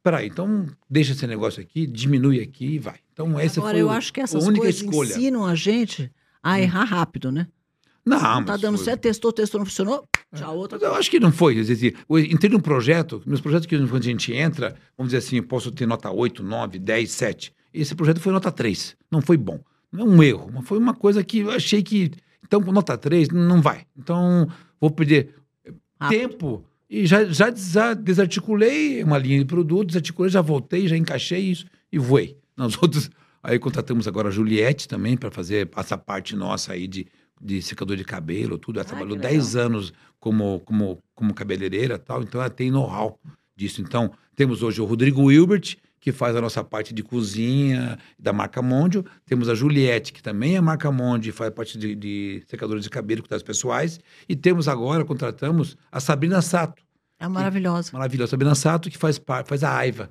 peraí, então deixa esse negócio aqui, diminui aqui e vai. Então essa Agora, foi eu acho que a essas única coisas escolha. Hum. ensinam a gente a errar rápido, né? Não, Não tá mas dando foi- certo, testou, testou, não funcionou, tchau, outra Mas eu acho que não foi. Quer dizer, eu entrei num projeto, meus projetos que quando a gente entra, vamos dizer assim, eu posso ter nota 8, 9, 10, 7. Esse projeto foi nota 3. Não foi bom. Não é um erro, mas foi uma coisa que eu achei que. Então, com nota 3, não vai. Então, vou perder Rápido. tempo. E já, já, já desarticulei uma linha de produto, desarticulei, já voltei, já encaixei isso e voei. Nós outros. Aí contratamos agora a Juliette também para fazer essa parte nossa aí de, de secador de cabelo, tudo. Ela Ah, trabalhou que 10 anos como, como, como cabeleireira e tal, então ela tem know-how disso. Então, temos hoje o Rodrigo Wilbert, que faz a nossa parte de cozinha da marca Mondio. Temos a Juliette, que também é marca Mondio, e faz parte de, de secadores de cabelo, cuidados pessoais. E temos agora, contratamos a Sabrina Sato, É maravilhosa. maravilhosa Sabrina Sato, que faz, faz a Aiva,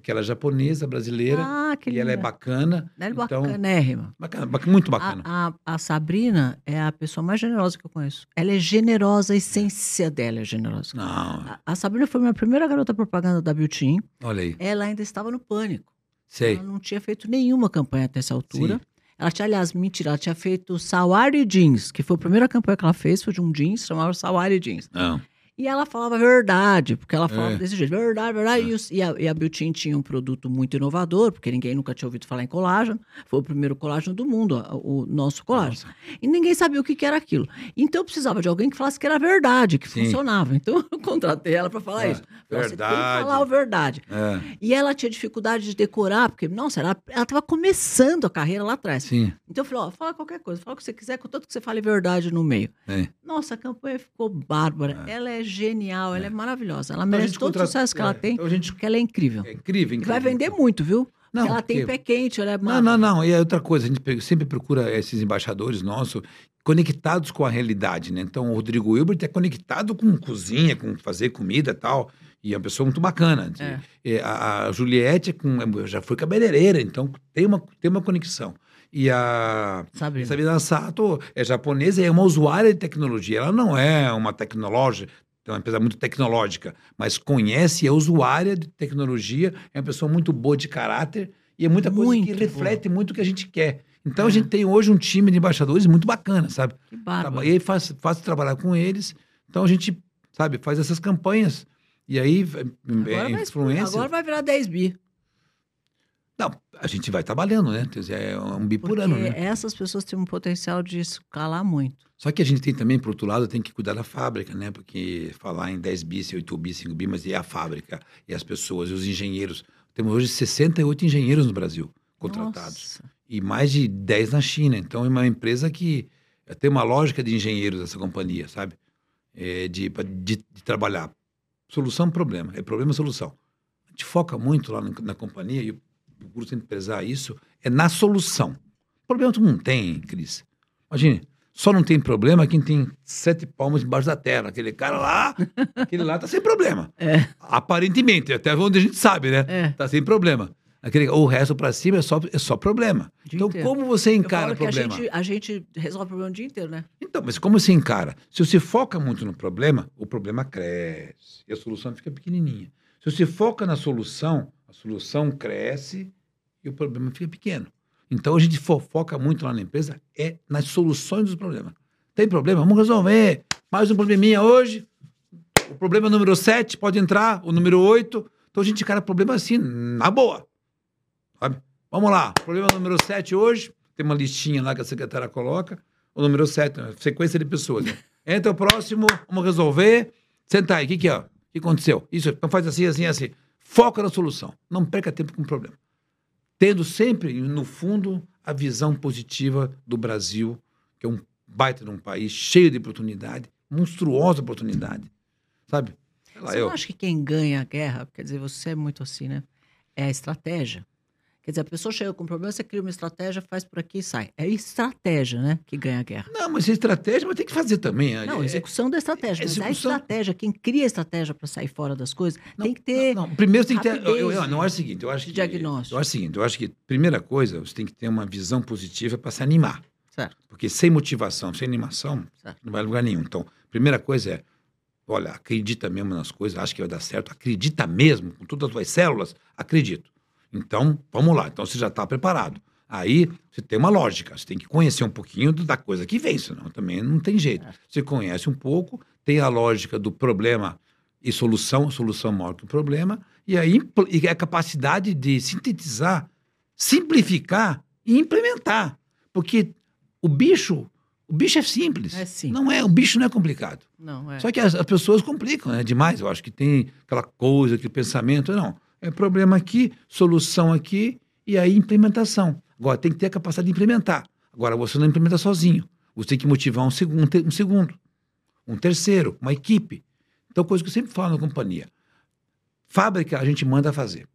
porque ela é japonesa, brasileira, Ah, que e ela é bacana. Ela é então, bacanérrima. bacana, bac- muito bacana. A, a, a Sabrina é a pessoa mais generosa que eu conheço. Ela é generosa, a essência dela é generosa. Não, A, a Sabrina foi minha primeira garota propaganda da Beauty. olha aí, Ela ainda estava no pânico. sei. Ela não tinha feito nenhuma campanha até essa altura. Sim. Ela tinha, aliás, mentira, ela tinha feito Sawari Jeans, que foi a primeira campanha que ela fez, foi de um jeans, chamava Sawari Jeans. Não, E ela falava verdade, porque ela falava É. desse jeito, verdade, verdade. E, os- e a, e a Beauty tinha um produto muito inovador, porque ninguém nunca tinha ouvido falar em colágeno. Foi o primeiro colágeno do mundo, o nosso colágeno. Nossa. E ninguém sabia o que, que era aquilo. Então eu precisava de alguém que falasse que era verdade, que Sim. funcionava. Então eu contratei ela para falar É, isso. Falei, Você tem que verdade. falar a verdade. É, E ela tinha dificuldade de decorar, porque, nossa, ela estava começando a carreira lá atrás. sim. Então eu falei, ó, fala qualquer coisa, fala o que você quiser, contanto que você fale verdade no meio. É. Nossa, a campanha ficou bárbara. Ela é genial, ela é maravilhosa. Ela Então, merece todo o contrata- sucesso que ela é, tem, então a gente porque ela é incrível. é incrível, incrível. vai vender muito, viu? Não, ela tem porque- pé quente, ela é Não, não, não. E é outra coisa, a gente sempre procura esses embaixadores nossos conectados com a realidade, né? Então, o Rodrigo Hilbert é conectado com cozinha, com fazer comida e tal. E é uma pessoa muito bacana. É. E a, a Juliette é com, já foi cabeleireira, então tem uma, tem uma conexão. E a Sabrina. Sabrina Sato é japonesa e é uma usuária de tecnologia. Ela não é uma tecnológica, é uma empresa muito tecnológica, mas conhece é usuária de tecnologia, é uma pessoa muito boa de caráter e é muita coisa Muito que boa. reflete muito o que a gente quer. Então a É. gente tem hoje um time de embaixadores muito bacana, sabe? Que E aí faz, fácil trabalhar com eles. Então a gente, sabe, faz essas campanhas. E aí, é, Agora, é, vai, influência. agora vai virar 10 bi. Não, a gente vai trabalhando, né? Quer dizer, É um bi por ano, né? essas pessoas têm um potencial de escalar muito. Só que a gente tem também, por outro lado, tem que cuidar da fábrica, né? Porque falar em 10 bi, 8 bi, 5 bi, mas e a fábrica, e as pessoas, e os engenheiros. Temos hoje 68 engenheiros no Brasil contratados. Nossa. E mais de 10 na China. Então é uma empresa que tem uma lógica de engenheiros essa companhia, sabe? É, de, de, de trabalhar. Solução, problema. É problema, solução. A gente foca muito lá na, na companhia e procuro sempre prezar isso, é na solução. Problema tu não tem, Cris. Imagine, só não tem problema quem tem sete palmas embaixo da terra. Aquele cara lá, aquele lá tá sem problema. É. Aparentemente, até onde a gente sabe, né? É. Tá sem problema. Aquele, o resto para cima é só, é só problema. Dia então, inteiro. como você encara o que a problema? gente, a gente resolve o problema o dia inteiro, né? Então, mas como você encara? Se você foca muito no problema, o problema cresce e a solução fica pequenininha. Se você foca na solução, a solução cresce e o problema fica pequeno. Então, a gente fo- foca muito lá na empresa é nas soluções dos problemas. Tem problema? Vamos resolver. Mais um probleminha hoje. O problema número 7 pode entrar, o número 8. Então, a gente encara problema assim, na boa. Sabe? Vamos lá. Problema número 7 hoje. Tem uma listinha lá que a secretária coloca. O número 7, sequência de pessoas. Né? Entra o próximo, vamos resolver. Senta aí, o que, que é? O que aconteceu? Isso, então faz assim, assim, assim. Foca na solução. Não perca tempo com o problema. Tendo sempre, no fundo, a visão positiva do Brasil, que é um baita de um país cheio de oportunidade, monstruosa oportunidade. Sabe? Lá, Você eu. não acha que quem ganha a guerra, quer dizer, você é muito assim, né? É a estratégia. Quer dizer, a pessoa chega com um problema, você cria uma estratégia, faz por aqui e sai. É estratégia, né, que ganha a guerra. Não, mas é estratégia, mas tem que fazer também. Não, É- execução da estratégia. é Mas a execução. estratégia, quem cria a estratégia para sair fora das coisas, Não, tem que ter. Não, não, primeiro tem que ter. Eu, eu, eu não acho o seguinte, eu acho que. diagnóstico. Eu acho o seguinte, eu acho que, primeira coisa, você tem que ter uma visão positiva para se animar. Certo. Porque sem motivação, sem animação, Certo. não vai a lugar nenhum. Então, primeira coisa é olha, acredita mesmo nas coisas, acha que vai dar certo, acredita mesmo, com todas as suas células, acredito. Então, vamos lá. Então, você já está preparado. Aí, você tem uma lógica. Você tem que conhecer um pouquinho da coisa que vem, senão também não tem jeito. Você conhece um pouco, tem a lógica do problema e solução, solução maior que o problema, e aí impl- e a capacidade de sintetizar, simplificar e implementar. Porque o bicho, o bicho é simples. É sim. Não é, o bicho não é complicado. Não, é. Só que as, as pessoas complicam, né? Demais. Eu acho que tem aquela coisa, aquele pensamento. Não. É problema aqui, solução aqui e aí implementação. Agora, tem que ter a capacidade de implementar. Agora, você não implementa sozinho. Você tem que motivar um segundo, um, um segundo, um terceiro, uma equipe. Então, coisa que eu sempre falo na companhia. Fábrica a gente manda fazer.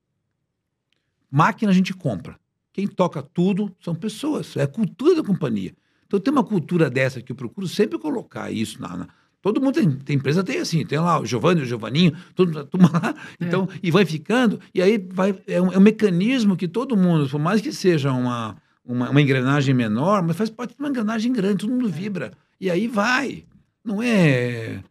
Máquina a gente compra. Quem toca tudo são pessoas, é a cultura da companhia. Então tem uma cultura dessa que eu procuro sempre colocar isso na. na- todo mundo tem, tem empresa, tem assim, tem lá o Giovanni, o Giovanninho, todo, turma lá, então, e vai ficando, e aí vai, é, um, é um mecanismo que todo mundo, por mais que seja uma, uma, uma engrenagem menor, mas faz parte de uma engrenagem grande, todo mundo vibra. E aí vai. Não é,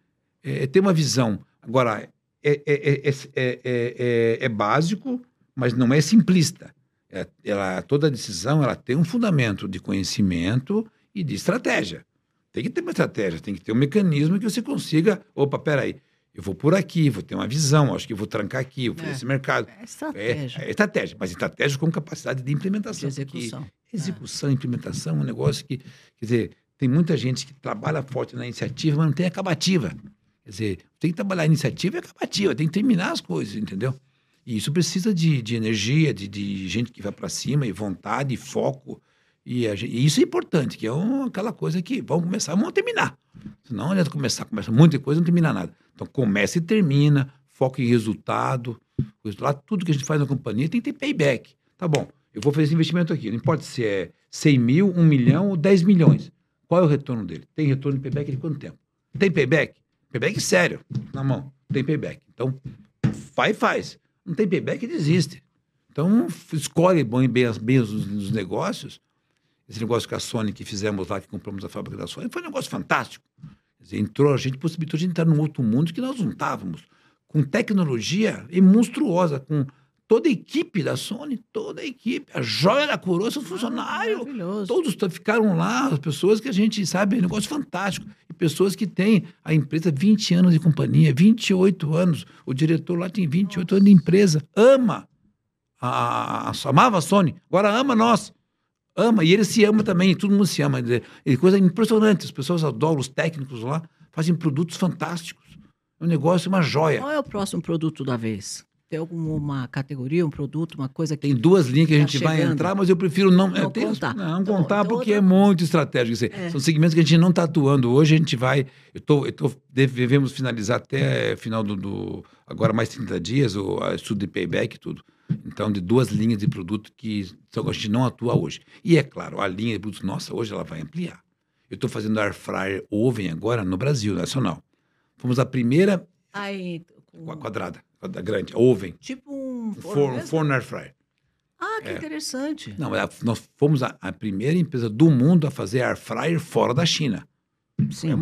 é, é ter uma visão. Agora, é, é, é, é, é, é- é básico, mas não é simplista. É- ela, toda decisão ela tem um fundamento de conhecimento e de estratégia. Tem que ter uma estratégia, tem que ter um mecanismo que você consiga. Opa, peraí, eu vou por aqui, vou ter uma visão, acho que vou trancar aqui, vou fazer É. esse mercado. É É, estratégia é estratégia, mas estratégia com capacidade de de implementação. porque execução. Execução, implementação é um negócio que, quer dizer, tem muita gente que trabalha forte na iniciativa, mas não tem acabativa. Quer dizer, tem que trabalhar a iniciativa e acabativa, tem que terminar as coisas, entendeu? E isso precisa de, de energia, de, de gente que vai para cima, e vontade, e foco. E, a gen- e isso é importante, que é um- aquela coisa que vamos começar, vamos terminar. Senão, não adianta começar, começa muita coisa não termina nada. Então, começa e termina, foco em resultado. Resultado, tudo que a gente faz na companhia tem que ter payback. Tá bom, eu vou fazer esse investimento aqui. Não importa se é 100 mil, 1 milhão ou 10 milhões. Qual é o retorno dele? Tem retorno de payback de quanto tempo? Tem payback? Payback sério, na mão. Tem payback. Então, e faz. Não tem payback, desiste. Então, escolhe bem, bem, bem os, os negócios. Esse negócio com a Sony que fizemos lá, que compramos a fábrica da Sony, foi um negócio fantástico. Quer dizer, entrou a gente, possibilitou a gente entrar num outro mundo que nós não estávamos. Com tecnologia e monstruosa, com toda a equipe da Sony, toda a equipe, a joia da coroa, seu funcionário, Maravilhoso. Todos ficaram lá, as pessoas que a gente sabe, é um negócio fantástico. E pessoas que têm a empresa 20 anos de companhia, 28 anos. O diretor lá tem 28 anos de empresa. Ama. A- a- amava a Sony, agora ama nós. Ama. E ele se ama também, todo mundo se ama. É coisa impressionante. As pessoas adoram, os técnicos lá fazem produtos fantásticos. É um negócio, uma joia. Qual é o próximo produto da vez? Tem alguma categoria, um produto, uma coisa que. Tem duas linhas que a Tá gente vai chegando. entrar, mas eu prefiro não, Não eu tenho- contar. Não Tá bom, contar então porque outra- é muito estratégico. É. São segmentos que a gente não está atuando hoje. A gente vai. Eu tô, eu tô, devemos finalizar até final do, do- Agora mais 30 dias, o estudo de payback e tudo. Então, de duas linhas de produto que são- a gente não atua hoje. E é claro, a linha de produtos nossa hoje ela vai ampliar. Eu estou fazendo air fryer oven agora no Brasil, nacional. Fomos a primeira Aí, com- qua- quadrada, quadra- grande, oven, tipo um. forno forno, air fryer. Ah, que É. interessante. Não, é- nós fomos a, a primeira empresa do mundo a fazer air fryer fora da China. Sim, É.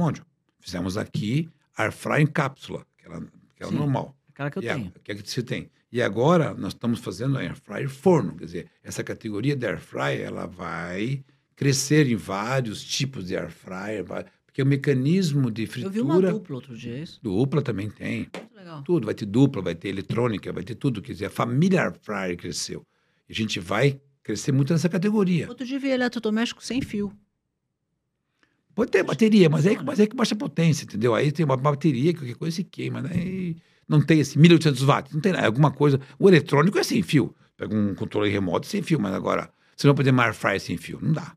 Fizemos aqui air fryer em cápsula, aquela, aquela Sim. normal. aquela que eu E a- tenho. que é que você tem. E agora nós estamos fazendo air fryer forno, quer dizer, essa categoria de air fryer ela vai crescer em vários tipos de air fryer, porque o mecanismo de Eu vi uma fritura dupla outro dia, é isso? dupla também tem. Muito legal. Tudo, vai ter dupla, vai ter eletrônica, vai ter tudo. Quer dizer, a família Air Fryer cresceu. E a gente vai crescer muito nessa categoria. Outro dia vi eletrodoméstico sem fio. Pode ter bateria, mas é, mas é que baixa potência, entendeu? Aí tem uma bateria que qualquer coisa se queima, né? E não tem esse 1800 watts, não tem nada, é alguma coisa. O eletrônico é sem fio. Pega um controle remoto sem fio, mas agora você não pode ter uma Air Fryer sem fio, não dá.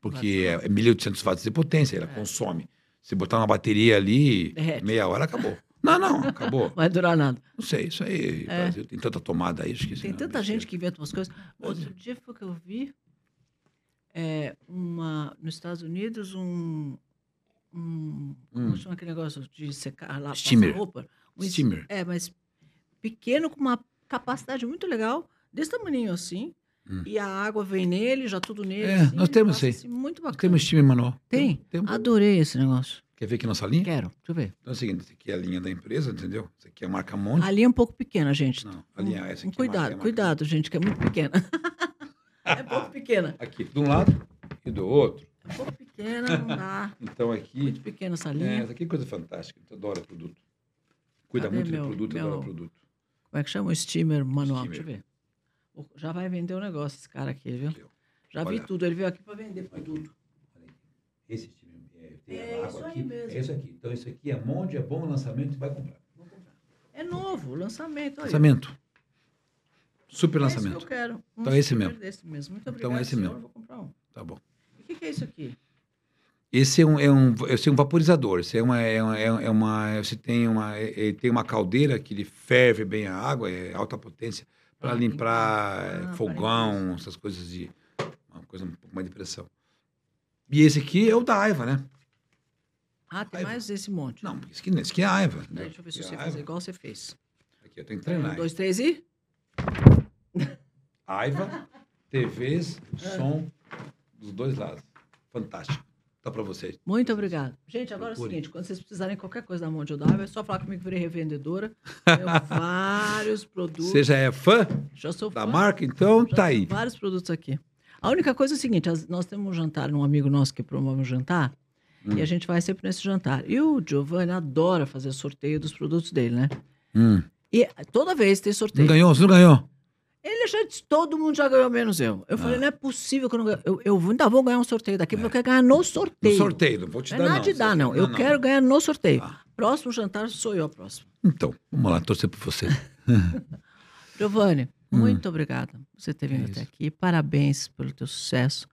Porque é, é 1800 watts de potência, ela É. consome. Se botar uma bateria ali, Derrete. meia hora acabou. Não, não, acabou. Vai durar nada. Não sei, isso aí. É. Brasil tem tanta tomada aí, isso Tem não- tanta gente que inventa umas coisas. Outro dia foi que eu vi é, uma, nos Estados Unidos um. um Como Hum. chama aquele negócio de secar lá, Steamer. roupa? Um Steamer. É, mas pequeno, com uma capacidade muito legal, desse tamanho assim. Hum. E a água vem nele, já tudo nele. É, assim, nós temos isso assim, muito bacana. temos time manual. Tem? Temos. Adorei esse negócio. Quer ver aqui nossa linha? Quero, deixa eu ver. Então é o seguinte, aqui é a linha da empresa, entendeu? Essa aqui é a marca Monte. A linha é um pouco pequena, gente. Não, a linha Um- essa um aqui. é cuidado, marca- é marca- cuidado, gente, que é muito pequena. é um pouco pequena. Aqui, de um lado e do outro. É um pouco pequena, não dá. Então aqui, Muito pequena essa é, linha. essa aqui é coisa fantástica. Eu adoro produto. Cuida Cadê muito meu- de produto, meu- adora produto. Como é que chama? O steamer manual. Steamer. Deixa eu ver. Já vai vender o negócio, esse cara aqui, viu? Aqui. Já vi Olha. tudo. Ele veio aqui para vender produto. Esse time é, tem É a isso água aí aqui. mesmo. É isso aqui. Então isso aqui é monte, é bom lançamento, vai comprar. É novo, lançamento. Lançamento. Super É esse que lançamento. eu quero. Um Então é esse steamer mesmo. Desse mesmo. Muito Então obrigado, é esse senhor. mesmo. Vou comprar um. Tá bom. O que, que é isso aqui? Esse é um, é um, esse é um vaporizador. Esse é uma, é uma, é uma, você tem uma, é- é- tem uma caldeira que ele ferve bem a água, é alta potência para limpar é, Ah, fogão, essas coisas de uma coisa um pouco mais de pressão. E esse aqui é o da Aiva, né? Ah, tem Aiva. mais esse monte. Não, esse aqui, esse aqui é a Aiva. Daí, deixa eu ver se você é fazer igual você fez. Aqui eu tenho que treinar. Um, dois, três e. Aiva, TVs, som dos dois lados. Fantástico. Tá para vocês. Muito obrigado. Gente, agora é o Procure. seguinte: quando vocês precisarem de qualquer coisa da mão de Odaiva, é só falar comigo que virei revendedora. Tenho vários produtos. Você já é fã Já sou da fã. marca? Então Já tá aí. vários produtos aqui. A única coisa é o seguinte: nós temos um jantar, um amigo nosso que promove um jantar, Hum. e a gente vai sempre nesse jantar. E o Giovanni adora fazer sorteio dos produtos dele, né? Hum. E toda vez tem Não sorteio. ganhou? Você não ganhou? Ele já disse, todo mundo já ganhou, menos eu. Eu Ah. falei, não é possível que eu não ganhe. Eu, eu ainda vou ganhar um sorteio daqui, porque eu quero ganhar no No sorteio. sorteio, não vou te Não dar é nada não. de dar, não. Eu quero ganhar no sorteio. Ah. Próximo jantar sou eu a próxima. Então, vamos lá, torcer por você. Giovanni, muito obrigada por você ter vindo Hum. É até aqui. Parabéns pelo teu sucesso.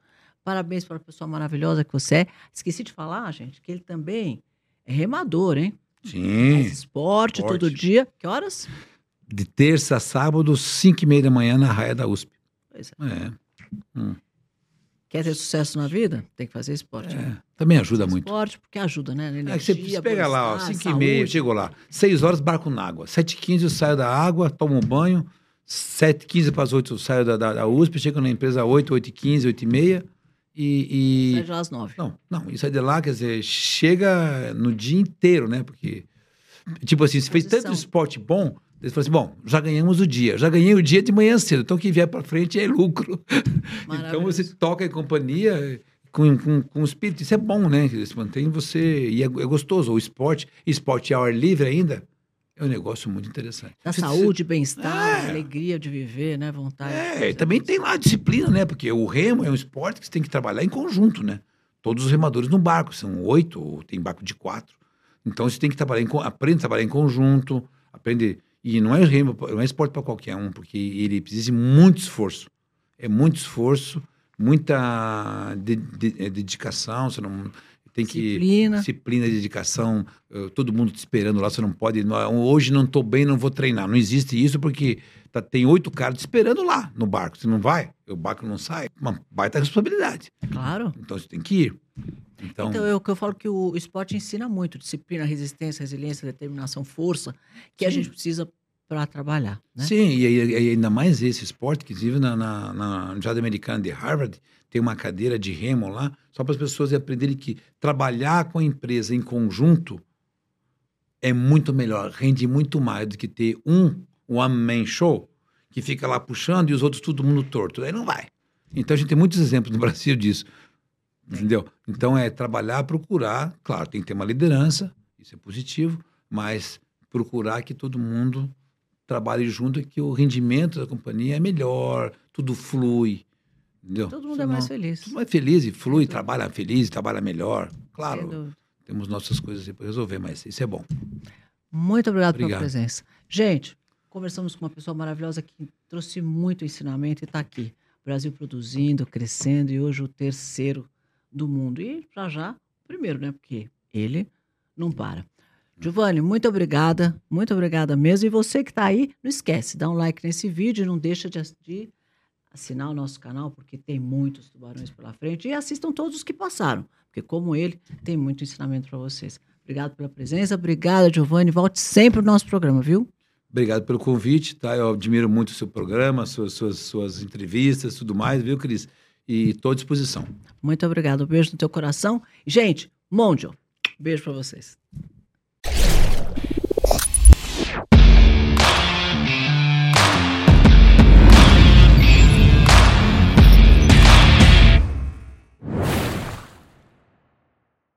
Parabéns pela pessoa maravilhosa que você é. Esqueci de falar, gente, que ele também é remador, hein? Sim. Faz esporte, Esporte. todo dia. Que horas? De terça a sábado, 5 e meia da manhã, na raia da USP. Pois é. É, Quer ter sucesso na vida? Tem que fazer esporte. né? é. Também ajuda muito. Esporte, porque ajuda, né? É que você Energia, pega lá, ó, bem-estar, 5 e meia, chego lá. 6 horas, barco na água. 7 h 15 eu saio da água, tomo um banho. 7 h 15 para as 8 eu saio da, da, da USP, chego na empresa 8, 8 h 15, 8 e meia. E, e- Sai de lá às nove. Não, não, e sai de lá, quer dizer, chega no dia inteiro, né? Porque, tipo assim, se fez tanto esporte bom, eles falam assim, bom, já ganhamos o dia, já ganhei o dia de manhã cedo, então o que vier para frente é lucro. então você toca em companhia com, com, com o espírito, isso é bom, né? Isso mantém você, e é, é gostoso. O esporte, esporte ao ar livre ainda, é um negócio muito interessante. Da saúde, bem-estar, É. alegria de viver, né? Vontade. de é, e também tem lá a disciplina, né? Porque o remo é um esporte que você tem que trabalhar em conjunto, né? Todos os remadores no barco, são oito, ou tem barco de quatro. Então você tem que trabalhar em, aprende a trabalhar em conjunto, aprende. E não é não é esporte para qualquer um, porque ele precisa de muito esforço. É muito esforço, muita de- de- eh, dedicação, você não tem que Disciplina. disciplina, dedicação, eh, todo mundo te esperando lá, você não pode, não, hoje não estou bem, não vou treinar. Não existe isso porque tá- tem oito caras te esperando lá no barco. Você não vai, o barco não sai, uma baita responsabilidade. Claro. Então você tem que ir. Então, Então, eu, que eu falo que o esporte ensina muito disciplina, resistência, resiliência, determinação, força, que a Sim. gente precisa para trabalhar. Né? sim, e, e ainda mais esse esporte, que inclusive na, na, na Universidade Americana de Harvard, tem uma cadeira de remo lá, só para as pessoas aprenderem que trabalhar com a empresa em conjunto é muito melhor, rende muito mais do que ter um one-man show que fica lá puxando e os outros todo mundo torto. Aí não vai. Então a gente tem muitos exemplos no Brasil disso. Entendeu? Então é trabalhar, procurar, claro, tem que ter uma liderança, isso é positivo, mas procurar que todo mundo trabalhe junto e que o rendimento da companhia é melhor, tudo flui. Entendeu? Todo mundo é mais Senão- feliz. Tudo mais feliz e flui, trabalha feliz, trabalha melhor. Claro, temos nossas coisas para resolver, mas isso é bom. Muito obrigado pela Obrigado. presença. Gente, conversamos com uma pessoa maravilhosa que trouxe muito ensinamento e está aqui. Brasil produzindo, crescendo e hoje o terceiro do mundo. E já já, o primeiro, né? Porque ele não para. Giovanni, muito obrigada, muito obrigada mesmo. E você que está aí, não esquece, dá um like nesse vídeo, não deixa de, de assinar o nosso canal, porque tem muitos tubarões pela frente. E assistam todos os que passaram, porque como ele, tem muito ensinamento para vocês. Obrigado pela presença, obrigada, Giovanni. Volte sempre no nosso programa, viu? Obrigado pelo convite, tá? Eu admiro muito o seu programa, suas, suas, suas entrevistas, tudo mais, viu, Cris? E estou à disposição. Muito obrigado. Um beijo no teu coração. Gente, Mondial, Beijo para vocês.